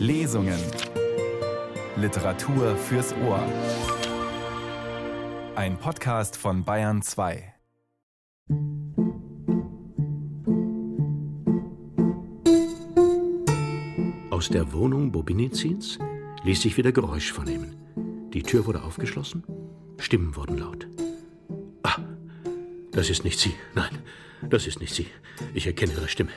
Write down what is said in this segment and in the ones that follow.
Lesungen. Literatur fürs Ohr. Ein Podcast von Bayern 2. Aus der Wohnung Bobinizins ließ sich wieder Geräusch vernehmen. Die Tür wurde aufgeschlossen, Stimmen wurden laut. Ah, das ist nicht sie. Nein, das ist nicht sie. Ich erkenne ihre Stimme.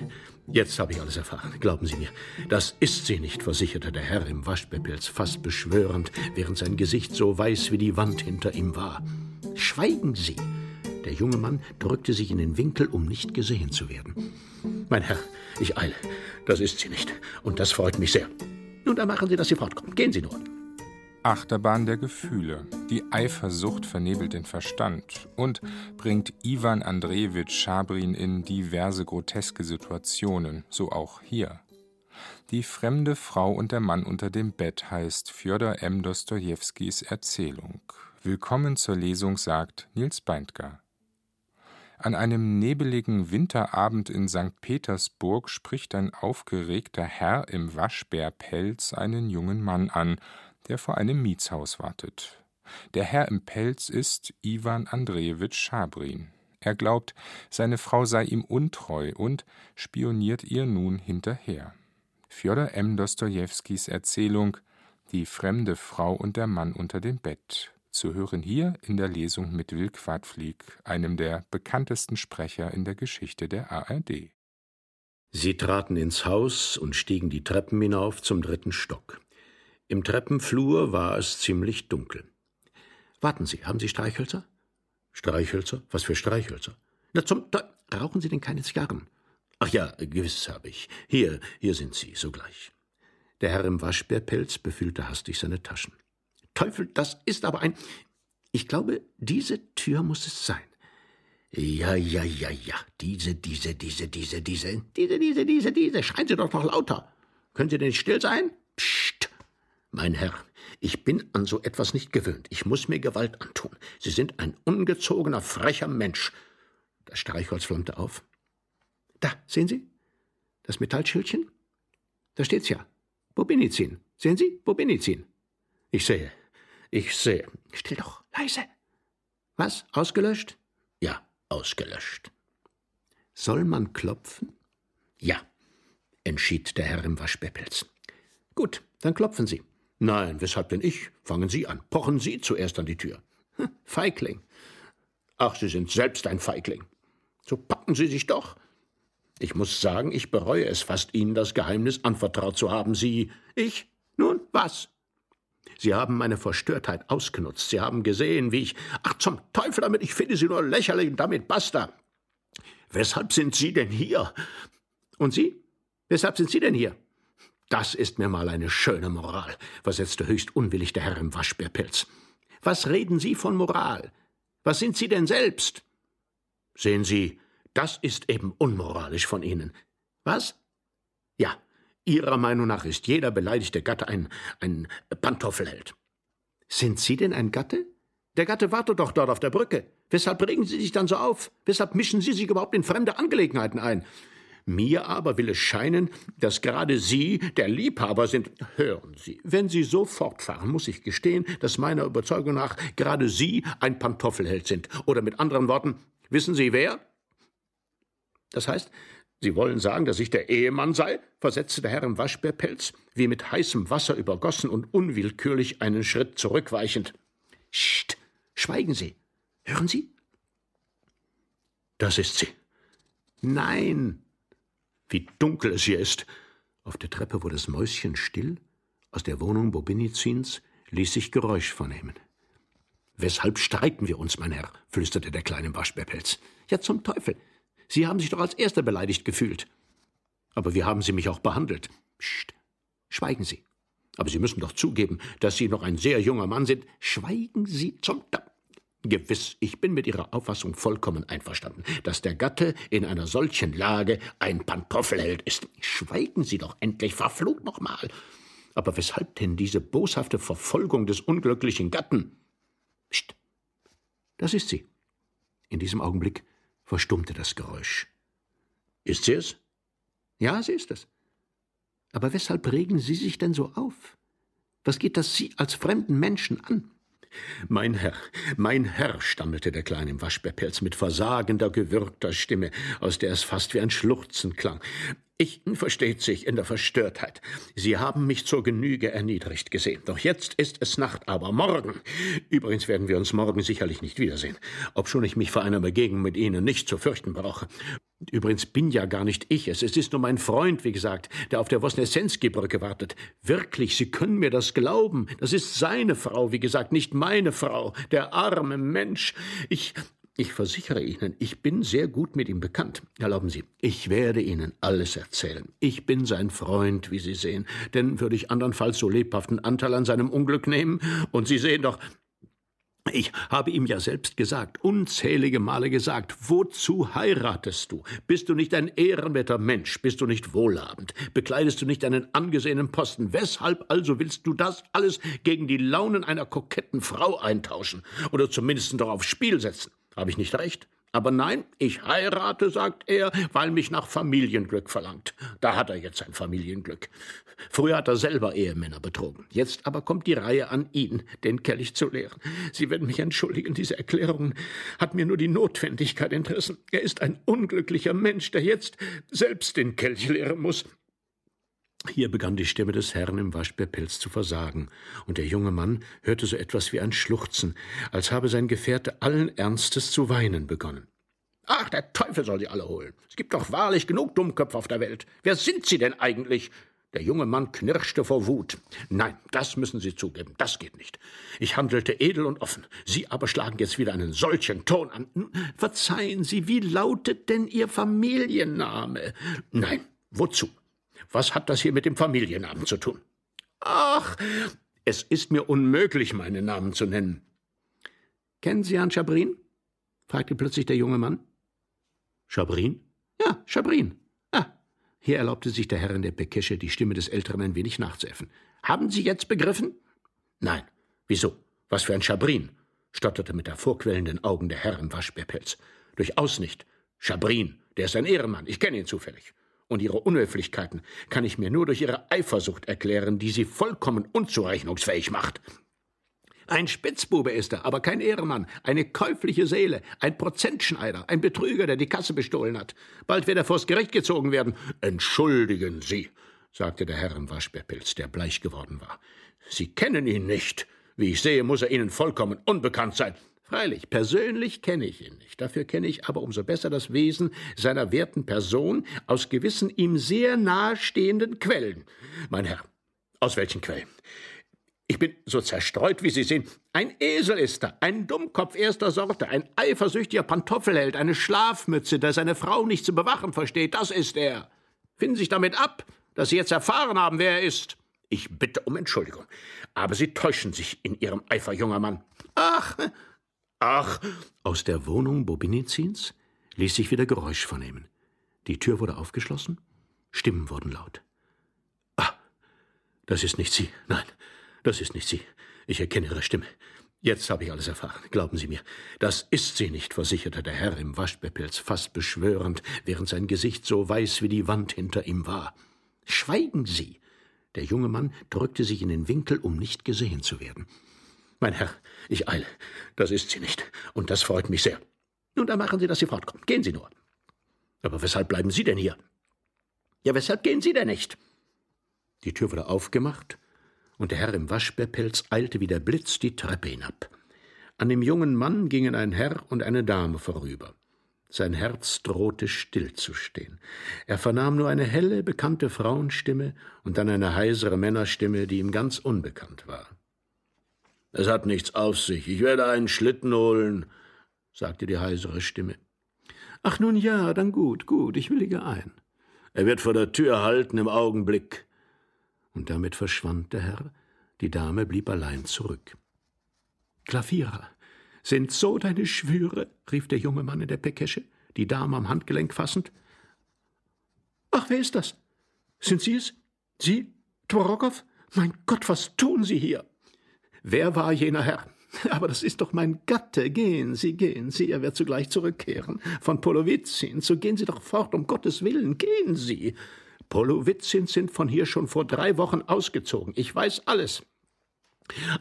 Jetzt habe ich alles erfahren. Glauben Sie mir. Das ist sie nicht, versicherte der Herr im Waschbepilz fast beschwörend, während sein Gesicht so weiß wie die Wand hinter ihm war. Schweigen Sie! Der junge Mann drückte sich in den Winkel, um nicht gesehen zu werden. Mein Herr, ich eile. Das ist sie nicht. Und das freut mich sehr. Nun, dann machen Sie, dass sie fortkommt. Gehen Sie nur. Achterbahn der Gefühle. Die Eifersucht vernebelt den Verstand und bringt Ivan Andrejewitsch Schabrin in diverse groteske Situationen, so auch hier. Die fremde Frau und der Mann unter dem Bett heißt Fjodor M. Dostojewskis Erzählung. Willkommen zur Lesung, sagt Nils Beindker. An einem nebeligen Winterabend in St. Petersburg spricht ein aufgeregter Herr im Waschbärpelz einen jungen Mann an, der vor einem Mietshaus wartet. Der Herr im Pelz ist Iwan Andrejewitsch Schabrin. Er glaubt, seine Frau sei ihm untreu und spioniert ihr nun hinterher. Fjodor M. Dostojewskis Erzählung Die fremde Frau und der Mann unter dem Bett. Zu hören hier in der Lesung mit Will Quadflieg, einem der bekanntesten Sprecher in der Geschichte der ARD. Sie traten ins Haus und stiegen die Treppen hinauf zum dritten Stock. Im Treppenflur war es ziemlich dunkel. Warten Sie, haben Sie Streichhölzer? Streichhölzer? Was für Streichhölzer? Na zum Teufel, rauchen Sie denn keine Zigarren? Ach ja, gewiss habe ich. Hier, hier sind sie, sogleich. Der Herr im Waschbärpelz befüllte hastig seine Taschen. Teufel, das ist aber ein. Ich glaube, diese Tür muss es sein. Ja, ja, ja, ja. Diese, diese, diese, diese, diese, diese, diese, diese, diese. Schreien Sie doch noch lauter. Können Sie denn nicht still sein? Psst. Mein Herr, ich bin an so etwas nicht gewöhnt. Ich muss mir Gewalt antun. Sie sind ein ungezogener, frecher Mensch. Das Streichholz flammte auf. Da, sehen Sie? Das Metallschildchen? Da steht's ja. Bobinizin. Sehen Sie? Bobinizin. Ich sehe. Ich sehe. Still doch, leise. Was? Ausgelöscht? Ja, ausgelöscht. Soll man klopfen? Ja, entschied der Herr im Waschbäppels. Gut, dann klopfen Sie. Nein, weshalb denn ich? Fangen Sie an. Pochen Sie zuerst an die Tür. Hm, Feigling. Ach, Sie sind selbst ein Feigling. So packen Sie sich doch. Ich muss sagen, ich bereue es fast, Ihnen das Geheimnis anvertraut zu haben. Sie. Ich? Nun, was? Sie haben meine Verstörtheit ausgenutzt. Sie haben gesehen, wie ich. Ach, zum Teufel damit, ich finde Sie nur lächerlich und damit basta. Weshalb sind Sie denn hier? Und Sie? Weshalb sind Sie denn hier? Das ist mir mal eine schöne Moral, versetzte höchst unwillig der Herr im Waschbärpelz. Was reden Sie von Moral? Was sind Sie denn selbst? Sehen Sie, das ist eben unmoralisch von Ihnen. Was? Ja, Ihrer Meinung nach ist jeder beleidigte Gatte ein, ein Pantoffelheld. Sind Sie denn ein Gatte? Der Gatte wartet doch dort auf der Brücke. Weshalb regen Sie sich dann so auf? Weshalb mischen Sie sich überhaupt in fremde Angelegenheiten ein? Mir aber will es scheinen, dass gerade Sie der Liebhaber sind. Hören Sie, wenn Sie so fortfahren, muss ich gestehen, dass meiner Überzeugung nach gerade Sie ein Pantoffelheld sind. Oder mit anderen Worten, wissen Sie wer? Das heißt, Sie wollen sagen, dass ich der Ehemann sei? versetzte der Herr im Waschbärpelz, wie mit heißem Wasser übergossen und unwillkürlich einen Schritt zurückweichend. Scht, schweigen Sie. Hören Sie? Das ist sie. Nein, wie dunkel es hier ist. Auf der Treppe wurde das Mäuschen still. Aus der Wohnung Bobinizins ließ sich Geräusch vernehmen. Weshalb streiten wir uns, mein Herr? flüsterte der kleine Waschbärpelz. Ja, zum Teufel. Sie haben sich doch als Erster beleidigt gefühlt. Aber wie haben Sie mich auch behandelt? Psst. Schweigen Sie. Aber Sie müssen doch zugeben, dass Sie noch ein sehr junger Mann sind. Schweigen Sie zum Teufel. Gewiss, ich bin mit Ihrer Auffassung vollkommen einverstanden, dass der Gatte in einer solchen Lage ein Pantoffelheld ist. Schweigen Sie doch endlich, verflucht nochmal. Aber weshalb denn diese boshafte Verfolgung des unglücklichen Gatten? Psst. Das ist sie. In diesem Augenblick verstummte das Geräusch. Ist sie es? Ja, sie ist es. Aber weshalb regen Sie sich denn so auf? Was geht das Sie als fremden Menschen an? Mein Herr, mein Herr, stammelte der Kleine im Waschbärpelz mit versagender, gewürgter Stimme, aus der es fast wie ein Schluchzen klang. Ich versteht sich in der Verstörtheit. Sie haben mich zur Genüge erniedrigt gesehen. Doch jetzt ist es Nacht, aber morgen. Übrigens werden wir uns morgen sicherlich nicht wiedersehen, obschon ich mich vor einer Begegnung mit Ihnen nicht zu fürchten brauche. Übrigens bin ja gar nicht ich es. Es ist nur mein Freund, wie gesagt, der auf der Wosnesensky-Brücke wartet. Wirklich, Sie können mir das glauben. Das ist seine Frau, wie gesagt, nicht meine Frau. Der arme Mensch. Ich, ich versichere Ihnen, ich bin sehr gut mit ihm bekannt. Erlauben Sie, ich werde Ihnen alles erzählen. Ich bin sein Freund, wie Sie sehen, denn würde ich andernfalls so lebhaften Anteil an seinem Unglück nehmen, und Sie sehen doch, ich habe ihm ja selbst gesagt, unzählige Male gesagt, wozu heiratest du? Bist du nicht ein ehrenwerter Mensch? Bist du nicht wohlhabend? Bekleidest du nicht einen angesehenen Posten? Weshalb also willst du das alles gegen die Launen einer koketten Frau eintauschen? Oder zumindest doch aufs Spiel setzen? Habe ich nicht recht? Aber nein, ich heirate, sagt er, weil mich nach Familienglück verlangt. Da hat er jetzt sein Familienglück. Früher hat er selber Ehemänner betrogen. Jetzt aber kommt die Reihe an ihn, den Kelch zu leeren. Sie werden mich entschuldigen, diese Erklärung hat mir nur die Notwendigkeit entrissen. Er ist ein unglücklicher Mensch, der jetzt selbst den Kelch leeren muss. Hier begann die Stimme des Herrn im Waschbärpelz zu versagen, und der junge Mann hörte so etwas wie ein Schluchzen, als habe sein Gefährte allen Ernstes zu weinen begonnen. Ach, der Teufel soll sie alle holen. Es gibt doch wahrlich genug Dummköpfe auf der Welt. Wer sind Sie denn eigentlich? Der junge Mann knirschte vor Wut. Nein, das müssen Sie zugeben, das geht nicht. Ich handelte edel und offen. Sie aber schlagen jetzt wieder einen solchen Ton an. Verzeihen Sie, wie lautet denn Ihr Familienname? Nein, wozu? Was hat das hier mit dem Familiennamen zu tun? Ach, es ist mir unmöglich, meinen Namen zu nennen. Kennen Sie Herrn Schabrin? fragte plötzlich der junge Mann. Schabrin? Ja, Schabrin. Ah, hier erlaubte sich der Herr in der Pekesche, die Stimme des Älteren ein wenig nachzuäffen. Haben Sie jetzt begriffen? Nein. Wieso? Was für ein Schabrin? stotterte mit hervorquellenden Augen der Herr im Waschbärpelz. Durchaus nicht. Schabrin, der ist ein Ehrenmann. Ich kenne ihn zufällig. Und ihre Unhöflichkeiten kann ich mir nur durch ihre Eifersucht erklären, die sie vollkommen unzurechnungsfähig macht. Ein Spitzbube ist er, aber kein Ehrenmann, eine käufliche Seele, ein Prozentschneider, ein Betrüger, der die Kasse bestohlen hat. Bald wird er vors Gericht gezogen werden. Entschuldigen Sie, sagte der Herr im Waschbärpilz, der bleich geworden war. Sie kennen ihn nicht. Wie ich sehe, muss er Ihnen vollkommen unbekannt sein. Freilich, persönlich kenne ich ihn nicht. Dafür kenne ich aber umso besser das Wesen seiner werten Person aus gewissen ihm sehr nahestehenden Quellen. Mein Herr, aus welchen Quellen? Ich bin so zerstreut, wie Sie sehen. Ein Esel ist er, ein Dummkopf erster Sorte, ein eifersüchtiger Pantoffelheld, eine Schlafmütze, der seine Frau nicht zu bewachen versteht, das ist er. Finden Sie sich damit ab, dass Sie jetzt erfahren haben, wer er ist. Ich bitte um Entschuldigung, aber Sie täuschen sich in Ihrem Eifer, junger Mann. Ach, ach. Aus der Wohnung Bobinizins ließ sich wieder Geräusch vernehmen. Die Tür wurde aufgeschlossen, Stimmen wurden laut. Ah, das ist nicht sie, nein. Das ist nicht sie. Ich erkenne Ihre Stimme. Jetzt habe ich alles erfahren. Glauben Sie mir. Das ist sie nicht, versicherte der Herr im Waschbärpelz fast beschwörend, während sein Gesicht so weiß wie die Wand hinter ihm war. Schweigen Sie! Der junge Mann drückte sich in den Winkel, um nicht gesehen zu werden. Mein Herr, ich eile. Das ist sie nicht. Und das freut mich sehr. Nun, dann machen Sie, dass sie fortkommt. Gehen Sie nur. Aber weshalb bleiben Sie denn hier? Ja, weshalb gehen Sie denn nicht? Die Tür wurde aufgemacht, und der Herr im Waschbärpelz eilte wie der Blitz die Treppe hinab. An dem jungen Mann gingen ein Herr und eine Dame vorüber. Sein Herz drohte stillzustehen. Er vernahm nur eine helle, bekannte Frauenstimme und dann eine heisere Männerstimme, die ihm ganz unbekannt war. Es hat nichts auf sich. Ich werde einen Schlitten holen, sagte die heisere Stimme. Ach nun ja, dann gut, gut, ich willige ein. Er wird vor der Tür halten im Augenblick und damit verschwand der Herr, die Dame blieb allein zurück. Klavierer, sind so deine Schwüre? rief der junge Mann in der Pekesche, die Dame am Handgelenk fassend. Ach, wer ist das? Sind Sie es? Sie? Tworokow? Mein Gott, was tun Sie hier? Wer war jener Herr? Aber das ist doch mein Gatte. Gehen Sie, gehen Sie, er wird zugleich zurückkehren. Von Polowitzin, so gehen Sie doch fort, um Gottes Willen, gehen Sie. Polowitzins sind von hier schon vor drei Wochen ausgezogen. Ich weiß alles.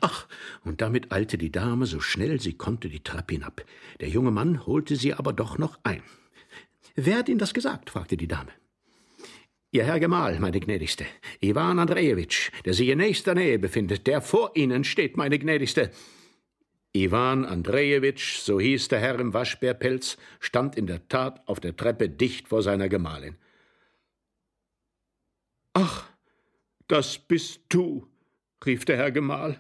Ach, und damit eilte die Dame so schnell sie konnte die Treppe hinab. Der junge Mann holte sie aber doch noch ein. Wer hat Ihnen das gesagt? fragte die Dame. Ihr Herr Gemahl, meine Gnädigste, Iwan Andrejewitsch, der sich in nächster Nähe befindet, der vor Ihnen steht, meine Gnädigste. Iwan Andrejewitsch, so hieß der Herr im Waschbärpelz, stand in der Tat auf der Treppe dicht vor seiner Gemahlin. Ach, das bist du, rief der Herr Gemahl.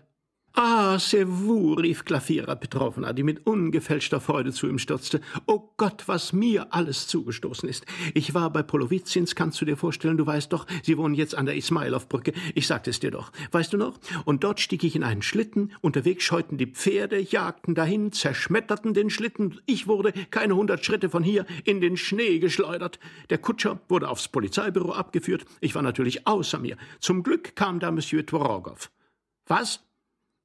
Ah, c'est vous, rief Glafira Petrovna, die mit ungefälschter Freude zu ihm stürzte. Oh Gott, was mir alles zugestoßen ist. Ich war bei Polowitzins, kannst du dir vorstellen, du weißt doch, sie wohnen jetzt an der Ismailowbrücke. Ich sagte es dir doch. Weißt du noch? Und dort stieg ich in einen Schlitten, unterwegs scheuten die Pferde, jagten dahin, zerschmetterten den Schlitten. Ich wurde keine hundert Schritte von hier in den Schnee geschleudert. Der Kutscher wurde aufs Polizeibüro abgeführt. Ich war natürlich außer mir. Zum Glück kam da Monsieur Tworogow. Was?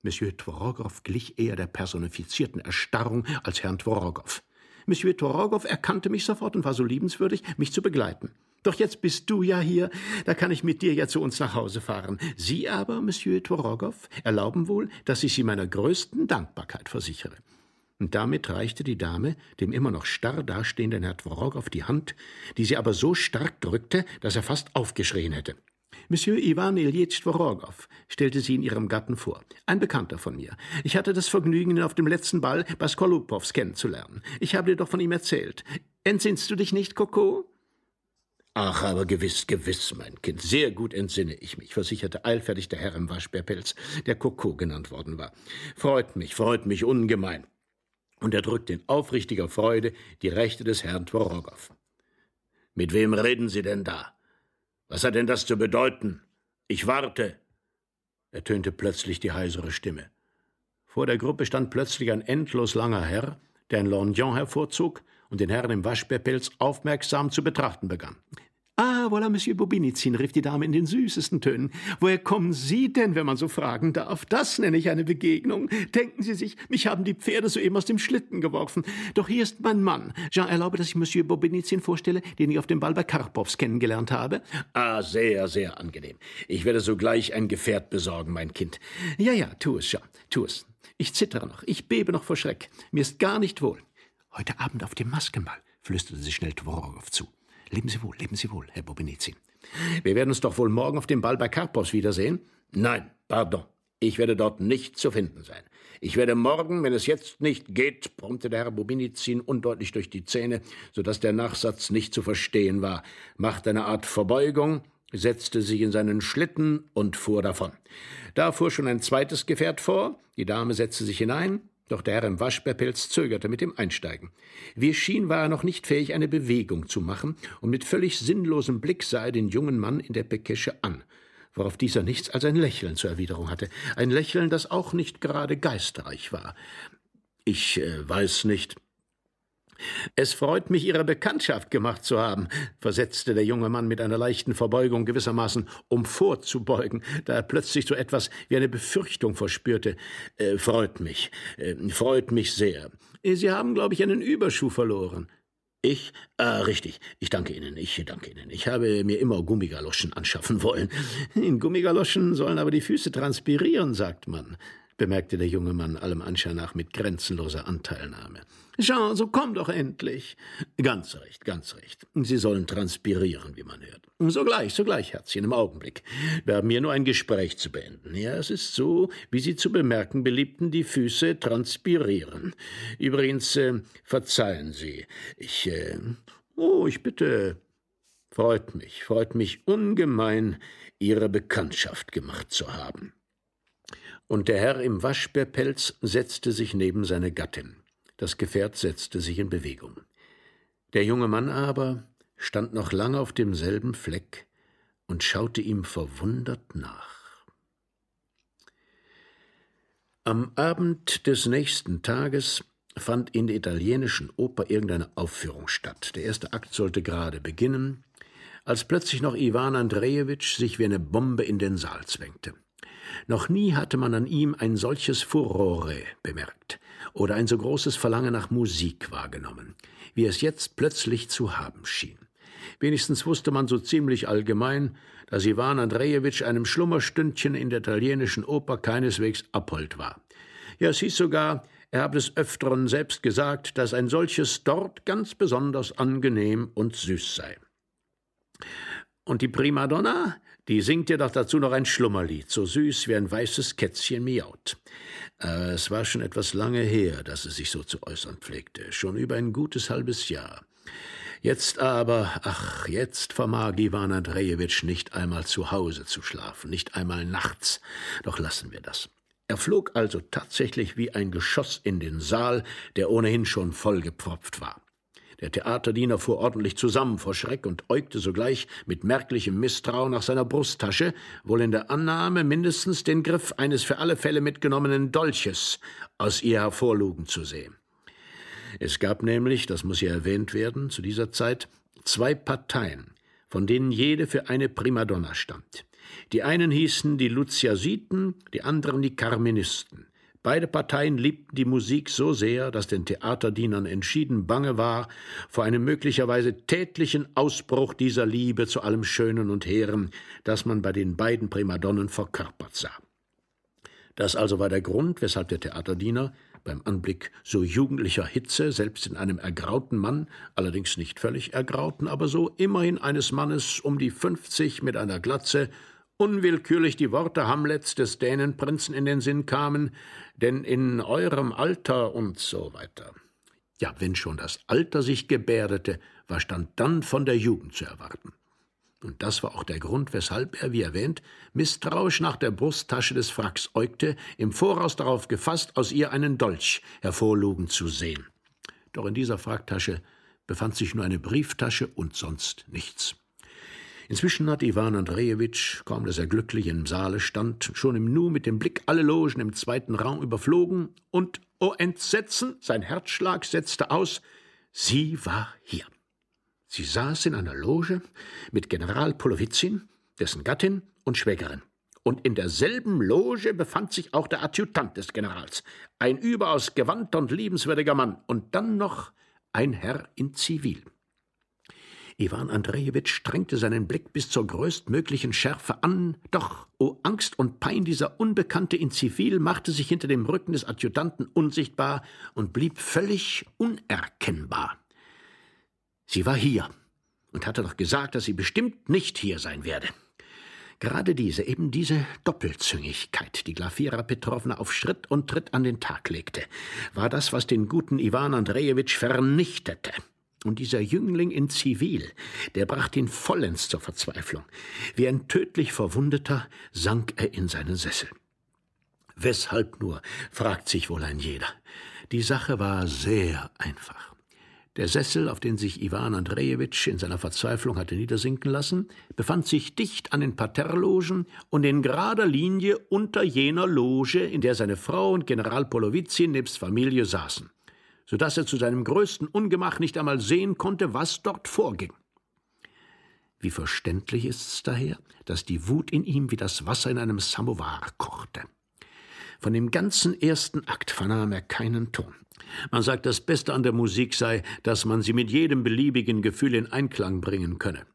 Monsieur Tworogow glich eher der personifizierten Erstarrung als Herrn Tworogow. Monsieur Tworogow erkannte mich sofort und war so liebenswürdig, mich zu begleiten. Doch jetzt bist du ja hier, da kann ich mit dir ja zu uns nach Hause fahren. Sie aber, Monsieur Tworogow, erlauben wohl, dass ich Sie meiner größten Dankbarkeit versichere. Und damit reichte die Dame dem immer noch starr dastehenden Herrn Tworogow die Hand, die sie aber so stark drückte, dass er fast aufgeschrien hätte. Monsieur Ivan Ilyich Tworogow stellte sie in ihrem Gatten vor. Ein Bekannter von mir. Ich hatte das Vergnügen, ihn auf dem letzten Ball bei Skolupows kennenzulernen. Ich habe dir doch von ihm erzählt. Entsinnst du dich nicht, Coco? Ach, aber gewiss, gewiss, mein Kind. Sehr gut entsinne ich mich, versicherte eilfertig der Herr im Waschbärpelz, der Coco genannt worden war. Freut mich, freut mich ungemein. Und er drückte in aufrichtiger Freude die Rechte des Herrn Tworogow. Mit wem reden Sie denn da? Was hat denn das zu bedeuten? Ich warte, ertönte plötzlich die heisere Stimme. Vor der Gruppe stand plötzlich ein endlos langer Herr, der ein Lorgnon hervorzog und den Herrn im Waschbärpelz aufmerksam zu betrachten begann. Ah, voilà, Monsieur Bobinizin, rief die Dame in den süßesten Tönen. Woher kommen Sie denn, wenn man so fragen darf? Das nenne ich eine Begegnung. Denken Sie sich, mich haben die Pferde soeben aus dem Schlitten geworfen. Doch hier ist mein Mann. Jean, erlaube, dass ich Monsieur Bobinizin vorstelle, den ich auf dem Ball bei Karpows kennengelernt habe. Ah, sehr, sehr angenehm. Ich werde sogleich ein Gefährt besorgen, mein Kind. Ja, ja, tu es, Jean, tu es. Ich zittere noch, ich bebe noch vor Schreck. Mir ist gar nicht wohl. Heute Abend auf dem Maskenball, flüsterte sie schnell Tworogow zu. Leben Sie wohl, leben Sie wohl, Herr Bobinizin. Wir werden uns doch wohl morgen auf dem Ball bei Karpos wiedersehen? Nein, pardon. Ich werde dort nicht zu finden sein. Ich werde morgen, wenn es jetzt nicht geht, brummte der Herr Bobinizin undeutlich durch die Zähne, so dass der Nachsatz nicht zu verstehen war, machte eine Art Verbeugung, setzte sich in seinen Schlitten und fuhr davon. Da fuhr schon ein zweites Gefährt vor, die Dame setzte sich hinein, doch der Herr im Waschbärpelz zögerte mit dem Einsteigen. Wie es schien, war er noch nicht fähig, eine Bewegung zu machen, und mit völlig sinnlosem Blick sah er den jungen Mann in der Pekesche an, worauf dieser nichts als ein Lächeln zur Erwiderung hatte, ein Lächeln, das auch nicht gerade geistreich war. Ich äh, weiß nicht, es freut mich, Ihre Bekanntschaft gemacht zu haben, versetzte der junge Mann mit einer leichten Verbeugung gewissermaßen, um vorzubeugen, da er plötzlich so etwas wie eine Befürchtung verspürte. Äh, freut mich, äh, freut mich sehr. Sie haben, glaube ich, einen Überschuh verloren. Ich? Ah, richtig. Ich danke Ihnen. Ich danke Ihnen. Ich habe mir immer Gummigaloschen anschaffen wollen. In Gummigaloschen sollen aber die Füße transpirieren, sagt man bemerkte der junge Mann allem Anschein nach mit grenzenloser Anteilnahme. Jean, so komm doch endlich. Ganz recht, ganz recht. Sie sollen transpirieren, wie man hört. Sogleich, sogleich, Herzchen, im Augenblick. Wir haben hier nur ein Gespräch zu beenden. Ja, es ist so, wie Sie zu bemerken beliebten, die Füße transpirieren. Übrigens, äh, verzeihen Sie. Ich, äh, oh, ich bitte. Freut mich, freut mich ungemein, Ihre Bekanntschaft gemacht zu haben und der Herr im Waschbärpelz setzte sich neben seine Gattin. Das Gefährt setzte sich in Bewegung. Der junge Mann aber stand noch lange auf demselben Fleck und schaute ihm verwundert nach. Am Abend des nächsten Tages fand in der italienischen Oper irgendeine Aufführung statt. Der erste Akt sollte gerade beginnen, als plötzlich noch Iwan Andrejewitsch sich wie eine Bombe in den Saal zwängte. Noch nie hatte man an ihm ein solches Furore bemerkt oder ein so großes Verlangen nach Musik wahrgenommen, wie es jetzt plötzlich zu haben schien. Wenigstens wusste man so ziemlich allgemein, dass Iwan Andrejewitsch einem Schlummerstündchen in der italienischen Oper keineswegs abhold war. Ja, es hieß sogar, er habe des Öfteren selbst gesagt, dass ein solches dort ganz besonders angenehm und süß sei. Und die Primadonna, die singt dir doch dazu noch ein Schlummerlied, so süß wie ein weißes Kätzchen miaut. Äh, es war schon etwas lange her, dass es sich so zu äußern pflegte, schon über ein gutes halbes Jahr. Jetzt aber, ach, jetzt vermag Iwan Andrejewitsch nicht einmal zu Hause zu schlafen, nicht einmal nachts. Doch lassen wir das. Er flog also tatsächlich wie ein Geschoss in den Saal, der ohnehin schon vollgepfropft war. Der Theaterdiener fuhr ordentlich zusammen vor Schreck und äugte sogleich mit merklichem Misstrauen nach seiner Brusttasche, wohl in der Annahme, mindestens den Griff eines für alle Fälle mitgenommenen Dolches aus ihr hervorlugen zu sehen. Es gab nämlich, das muss ja erwähnt werden, zu dieser Zeit zwei Parteien, von denen jede für eine Primadonna stand. Die einen hießen die Luziasiten, die anderen die Carmenisten. Beide Parteien liebten die Musik so sehr, dass den Theaterdienern entschieden bange war vor einem möglicherweise tätlichen Ausbruch dieser Liebe zu allem Schönen und Hehren, das man bei den beiden Primadonnen verkörpert sah. Das also war der Grund, weshalb der Theaterdiener beim Anblick so jugendlicher Hitze, selbst in einem ergrauten Mann, allerdings nicht völlig ergrauten, aber so immerhin eines Mannes um die fünfzig mit einer Glatze, unwillkürlich die Worte Hamlets des Dänenprinzen in den Sinn kamen, denn in eurem Alter und so weiter. Ja, wenn schon das Alter sich gebärdete, was stand dann von der Jugend zu erwarten? Und das war auch der Grund, weshalb er, wie erwähnt, misstrauisch nach der Brusttasche des Fracks äugte, im Voraus darauf gefasst, aus ihr einen Dolch hervorlugen zu sehen. Doch in dieser Fracktasche befand sich nur eine Brieftasche und sonst nichts. Inzwischen hatte Iwan Andrejewitsch, kaum dass er glücklich im Saale stand, schon im Nu mit dem Blick alle Logen im zweiten Raum überflogen und, o oh Entsetzen, sein Herzschlag setzte aus, sie war hier. Sie saß in einer Loge mit General Polowitzin, dessen Gattin und Schwägerin. Und in derselben Loge befand sich auch der Adjutant des Generals, ein überaus gewandter und liebenswürdiger Mann, und dann noch ein Herr in Zivil. Iwan Andrejewitsch strengte seinen Blick bis zur größtmöglichen Schärfe an, doch, o oh Angst und Pein, dieser Unbekannte in Zivil machte sich hinter dem Rücken des Adjutanten unsichtbar und blieb völlig unerkennbar. Sie war hier und hatte doch gesagt, dass sie bestimmt nicht hier sein werde. Gerade diese, eben diese Doppelzüngigkeit, die Glafira Petrowna auf Schritt und Tritt an den Tag legte, war das, was den guten Iwan Andrejewitsch vernichtete. Und dieser Jüngling in Zivil, der brachte ihn vollends zur Verzweiflung. Wie ein tödlich Verwundeter sank er in seinen Sessel. Weshalb nur, fragt sich wohl ein jeder. Die Sache war sehr einfach. Der Sessel, auf den sich Iwan Andrejewitsch in seiner Verzweiflung hatte niedersinken lassen, befand sich dicht an den Parterrelogen und in gerader Linie unter jener Loge, in der seine Frau und General Polowizin nebst Familie saßen, so dass er zu seinem größten Ungemach nicht einmal sehen konnte, was dort vorging. Wie verständlich ist's daher, dass die Wut in ihm wie das Wasser in einem Samovar kochte. Von dem ganzen ersten Akt vernahm er keinen Ton. Man sagt, das Beste an der Musik sei, dass man sie mit jedem beliebigen Gefühl in Einklang bringen könne.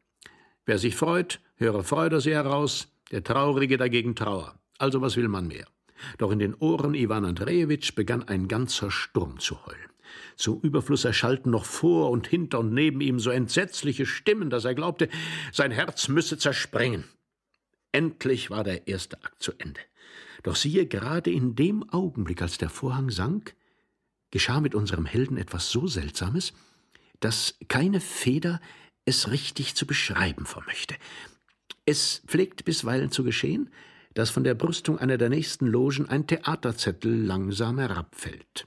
Wer sich freut, höre Freude sie heraus, der Traurige dagegen Trauer. Also was will man mehr? Doch in den Ohren Iwan Andrejewitsch begann ein ganzer Sturm zu heulen. Zum Überfluss erschallten noch vor und hinter und neben ihm so entsetzliche Stimmen, dass er glaubte, sein Herz müsse zerspringen. Endlich war der erste Akt zu Ende. Doch siehe, gerade in dem Augenblick, als der Vorhang sank, geschah mit unserem Helden etwas so Seltsames, dass keine Feder es richtig zu beschreiben vermöchte. Es pflegt bisweilen zu geschehen, dass von der Brüstung einer der nächsten Logen ein Theaterzettel langsam herabfällt.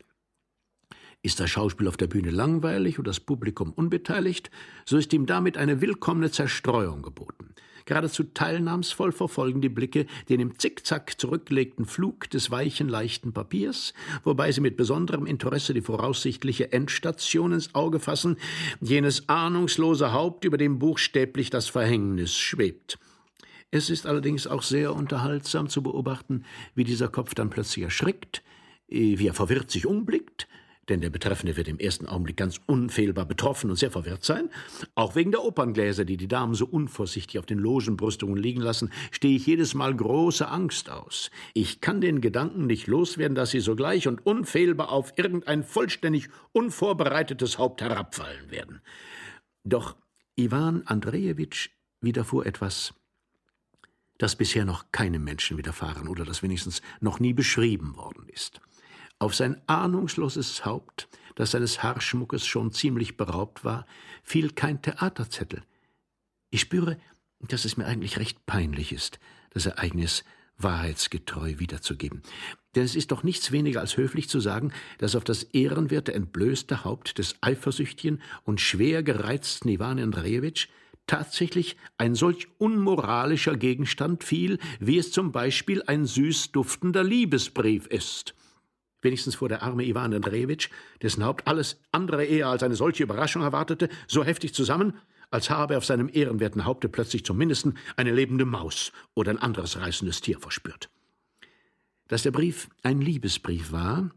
Ist das Schauspiel auf der Bühne langweilig und das Publikum unbeteiligt, so ist ihm damit eine willkommene Zerstreuung geboten. Geradezu teilnahmsvoll verfolgen die Blicke den im Zickzack zurückgelegten Flug des weichen, leichten Papiers, wobei sie mit besonderem Interesse die voraussichtliche Endstation ins Auge fassen, jenes ahnungslose Haupt, über dem buchstäblich das Verhängnis schwebt. Es ist allerdings auch sehr unterhaltsam zu beobachten, wie dieser Kopf dann plötzlich erschrickt, wie er verwirrt sich umblickt, denn der Betreffende wird im ersten Augenblick ganz unfehlbar betroffen und sehr verwirrt sein. Auch wegen der Operngläser, die die Damen so unvorsichtig auf den Logenbrüstungen liegen lassen, stehe ich jedes Mal große Angst aus. Ich kann den Gedanken nicht loswerden, dass sie sogleich und unfehlbar auf irgendein vollständig unvorbereitetes Haupt herabfallen werden. Doch Iwan Andrejewitsch widerfuhr etwas, das bisher noch keinem Menschen widerfahren oder das wenigstens noch nie beschrieben worden ist. Auf sein ahnungsloses Haupt, das seines Haarschmuckes schon ziemlich beraubt war, fiel kein Theaterzettel. Ich spüre, dass es mir eigentlich recht peinlich ist, das Ereignis wahrheitsgetreu wiederzugeben. Denn es ist doch nichts weniger als höflich zu sagen, dass auf das ehrenwerte, entblößte Haupt des eifersüchtigen und schwer gereizten Iwan Andrejewitsch tatsächlich ein solch unmoralischer Gegenstand fiel, wie es zum Beispiel ein süß duftender Liebesbrief ist. Wenigstens vor der arme Iwan Andrejewitsch, dessen Haupt alles andere eher als eine solche Überraschung erwartete, so heftig zusammen, als habe er auf seinem ehrenwerten Haupte plötzlich zum Mindesten eine lebende Maus oder ein anderes reißendes Tier verspürt. Dass der Brief ein Liebesbrief war,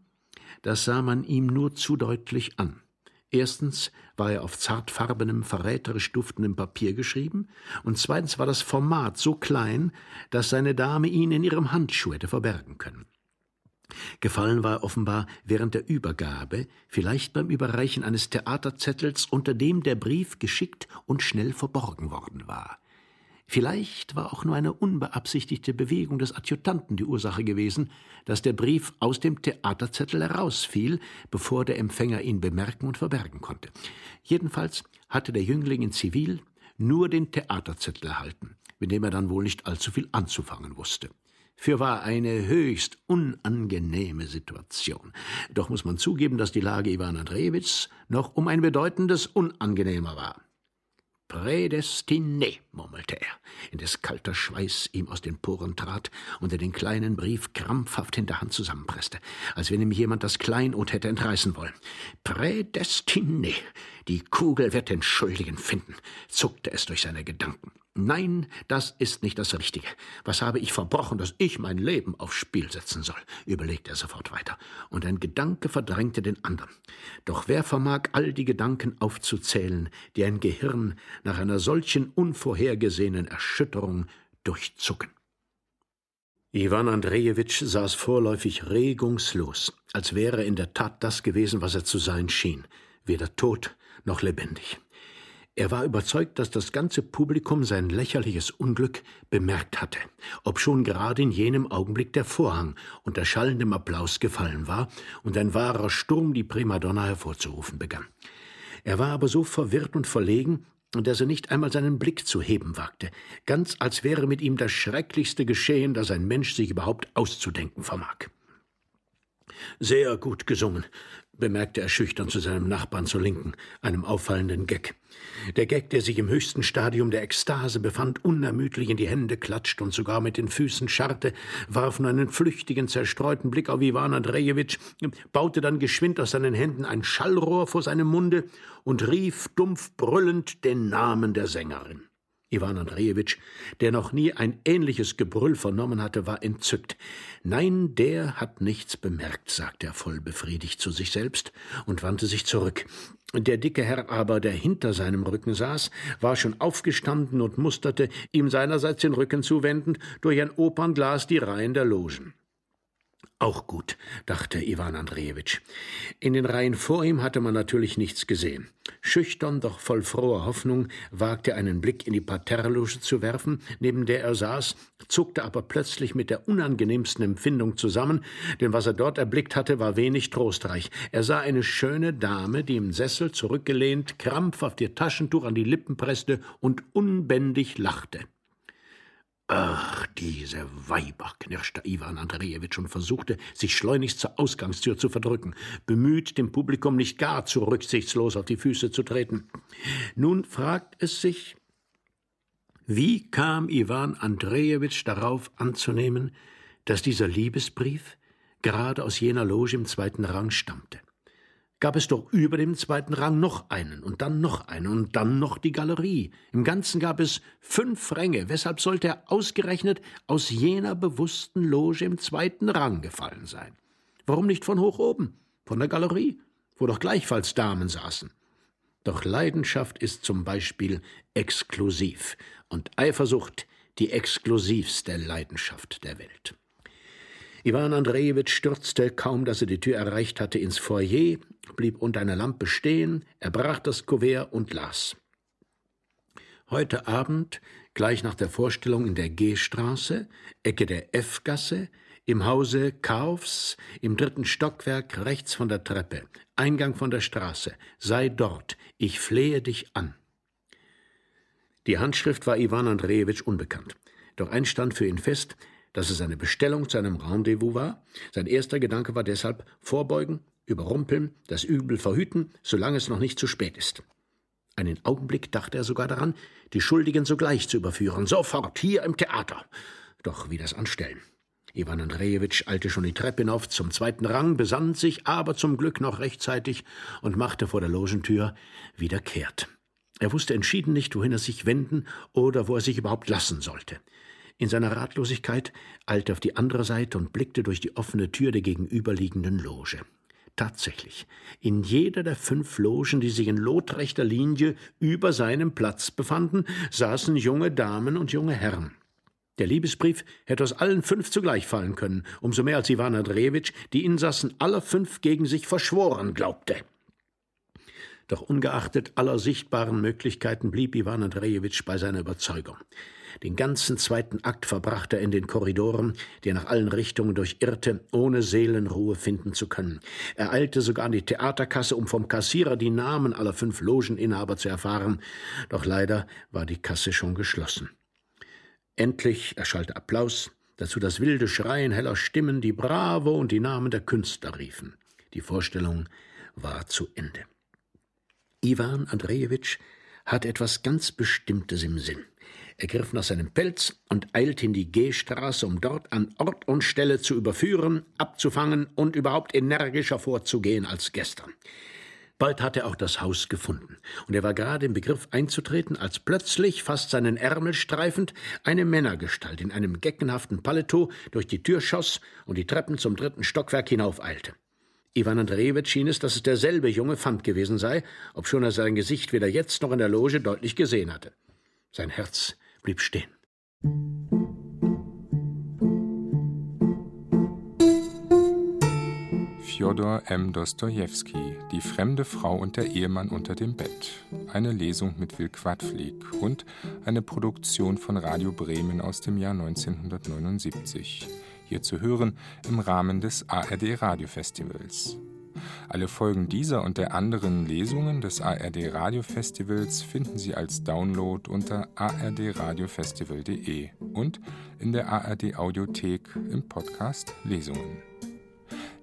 das sah man ihm nur zu deutlich an. Erstens war er auf zartfarbenem, verräterisch duftendem Papier geschrieben, und zweitens war das Format so klein, dass seine Dame ihn in ihrem Handschuh hätte verbergen können. Gefallen war offenbar während der Übergabe, vielleicht beim Überreichen eines Theaterzettels, unter dem der Brief geschickt und schnell verborgen worden war. Vielleicht war auch nur eine unbeabsichtigte Bewegung des Adjutanten die Ursache gewesen, dass der Brief aus dem Theaterzettel herausfiel, bevor der Empfänger ihn bemerken und verbergen konnte. Jedenfalls hatte der Jüngling in Zivil nur den Theaterzettel erhalten, mit dem er dann wohl nicht allzu viel anzufangen wusste. Für war eine höchst unangenehme Situation. Doch muss man zugeben, dass die Lage Iwan Andrejewitschs noch um ein bedeutendes unangenehmer war. Prädestiné, murmelte er, indes kalter Schweiß ihm aus den Poren trat und er den kleinen Brief krampfhaft in der Hand zusammenpresste, als wenn ihm jemand das Kleinod hätte entreißen wollen. Prädestiné, die Kugel wird den Schuldigen finden, zuckte es durch seine Gedanken. Nein, das ist nicht das Richtige. Was habe ich verbrochen, dass ich mein Leben aufs Spiel setzen soll? überlegte er sofort weiter. Und ein Gedanke verdrängte den anderen. Doch wer vermag all die Gedanken aufzuzählen, die ein Gehirn nach einer solchen unvorhergesehenen Erschütterung durchzucken? Iwan Andrejewitsch saß vorläufig regungslos, als wäre in der Tat das gewesen, was er zu sein schien, weder tot noch lebendig. Er war überzeugt, dass das ganze Publikum sein lächerliches Unglück bemerkt hatte, obschon gerade in jenem Augenblick der Vorhang unter schallendem Applaus gefallen war und ein wahrer Sturm die Primadonna hervorzurufen begann. Er war aber so verwirrt und verlegen, dass er nicht einmal seinen Blick zu heben wagte, ganz als wäre mit ihm das Schrecklichste geschehen, das ein Mensch sich überhaupt auszudenken vermag. Sehr gut gesungen, bemerkte er schüchtern zu seinem Nachbarn zur Linken, einem auffallenden Gag. Der Gag, der sich im höchsten Stadium der Ekstase befand, unermüdlich in die Hände klatschte und sogar mit den Füßen scharrte, warf nur einen flüchtigen, zerstreuten Blick auf Iwan Andrejewitsch, baute dann geschwind aus seinen Händen ein Schallrohr vor seinem Munde und rief dumpf brüllend den Namen der Sängerin. Iwan Andrejewitsch, der noch nie ein ähnliches Gebrüll vernommen hatte, war entzückt. Nein, der hat nichts bemerkt, sagte er voll befriedigt zu sich selbst und wandte sich zurück. Der dicke Herr aber, der hinter seinem Rücken saß, war schon aufgestanden und musterte, ihm seinerseits den Rücken zuwendend, durch ein Opernglas die Reihen der Logen. Auch gut, dachte Iwan Andrejewitsch. In den Reihen vor ihm hatte man natürlich nichts gesehen. Schüchtern, doch voll froher Hoffnung, wagte er einen Blick in die Parterreloge zu werfen, neben der er saß, zuckte aber plötzlich mit der unangenehmsten Empfindung zusammen, denn was er dort erblickt hatte, war wenig trostreich. Er sah eine schöne Dame, die im Sessel zurückgelehnt, krampfhaft ihr Taschentuch an die Lippen presste und unbändig lachte. Ach, diese Weiber, knirschte Iwan Andrejewitsch und versuchte, sich schleunigst zur Ausgangstür zu verdrücken, bemüht, dem Publikum nicht gar zu rücksichtslos auf die Füße zu treten. Nun fragt es sich, wie kam Iwan Andrejewitsch darauf anzunehmen, dass dieser Liebesbrief gerade aus jener Loge im zweiten Rang stammte? Gab es doch über dem zweiten Rang noch einen und dann noch einen und dann noch die Galerie. Im Ganzen gab es fünf Ränge. Weshalb sollte er ausgerechnet aus jener bewussten Loge im zweiten Rang gefallen sein? Warum nicht von hoch oben, von der Galerie? wo doch gleichfalls Damen saßen. Doch Leidenschaft ist zum Beispiel exklusiv und Eifersucht die exklusivste Leidenschaft der Welt. Iwan Andrejewitsch stürzte, kaum dass er die Tür erreicht hatte, ins Foyer, blieb unter einer Lampe stehen, er brach das Kuvert und las. Heute Abend, gleich nach der Vorstellung in der G-Straße, Ecke der F-Gasse, im Hause Kaufs, im dritten Stockwerk rechts von der Treppe, Eingang von der Straße. Sei dort, ich flehe dich an. Die Handschrift war Iwan Andrejewitsch unbekannt. Doch eins stand für ihn fest, dass es eine Bestellung zu einem Rendezvous war. Sein erster Gedanke war deshalb vorbeugen, überrumpeln, das Übel verhüten, solange es noch nicht zu spät ist. Einen Augenblick dachte er sogar daran, die Schuldigen sogleich zu überführen, sofort hier im Theater. Doch wie das anstellen? Iwan Andrejewitsch eilte schon die Treppe hinauf zum zweiten Rang, besann sich aber zum Glück noch rechtzeitig und machte vor der Logentür wieder kehrt. Er wusste entschieden nicht, wohin er sich wenden oder wo er sich überhaupt lassen sollte. In seiner Ratlosigkeit eilte er auf die andere Seite und blickte durch die offene Tür der gegenüberliegenden Loge. Tatsächlich, in jeder der fünf Logen, die sich in lotrechter Linie über seinem Platz befanden, saßen junge Damen und junge Herren. Der Liebesbrief hätte aus allen fünf zugleich fallen können, umso mehr als Iwan Andrejewitsch die Insassen aller fünf gegen sich verschworen glaubte. Doch ungeachtet aller sichtbaren Möglichkeiten blieb Iwan Andrejewitsch bei seiner Überzeugung. Den ganzen zweiten Akt verbrachte er in den Korridoren, die er nach allen Richtungen durchirrte, ohne Seelenruhe finden zu können. Er eilte sogar an die Theaterkasse, um vom Kassierer die Namen aller fünf Logeninhaber zu erfahren, doch leider war die Kasse schon geschlossen. Endlich erschallte Applaus, dazu das wilde Schreien heller Stimmen, die Bravo und die Namen der Künstler riefen. Die Vorstellung war zu Ende. Iwan Andrejewitsch hatte etwas ganz Bestimmtes im Sinn. Er griff nach seinem Pelz und eilte in die Gehstraße, um dort an Ort und Stelle zu überführen, abzufangen und überhaupt energischer vorzugehen als gestern. Bald hatte er auch das Haus gefunden, und er war gerade im Begriff einzutreten, als plötzlich, fast seinen Ärmel streifend, eine Männergestalt in einem geckenhaften Paletot durch die Tür schoss und die Treppen zum dritten Stockwerk hinaufeilte. Iwan Andrejewitsch schien es, dass es derselbe junge Fand gewesen sei, obschon er sein Gesicht weder jetzt noch in der Loge deutlich gesehen hatte. Sein Herz blieb stehen. Fjodor M. Dostojewski, Die fremde Frau und der Ehemann unter dem Bett. Eine Lesung mit Will Quadflieg und eine Produktion von Radio Bremen aus dem Jahr 1979. Hier zu hören im Rahmen des ARD Radiofestivals. Alle Folgen dieser und der anderen Lesungen des ARD Radiofestivals finden Sie als Download unter ardradiofestival.de und in der ARD Audiothek im Podcast Lesungen.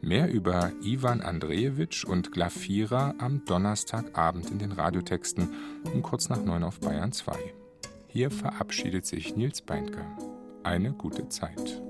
Mehr über Ivan Andrejewitsch und Glafira am Donnerstagabend in den Radiotexten um kurz nach neun auf Bayern 2. Hier verabschiedet sich Nils Beindker. Eine gute Zeit.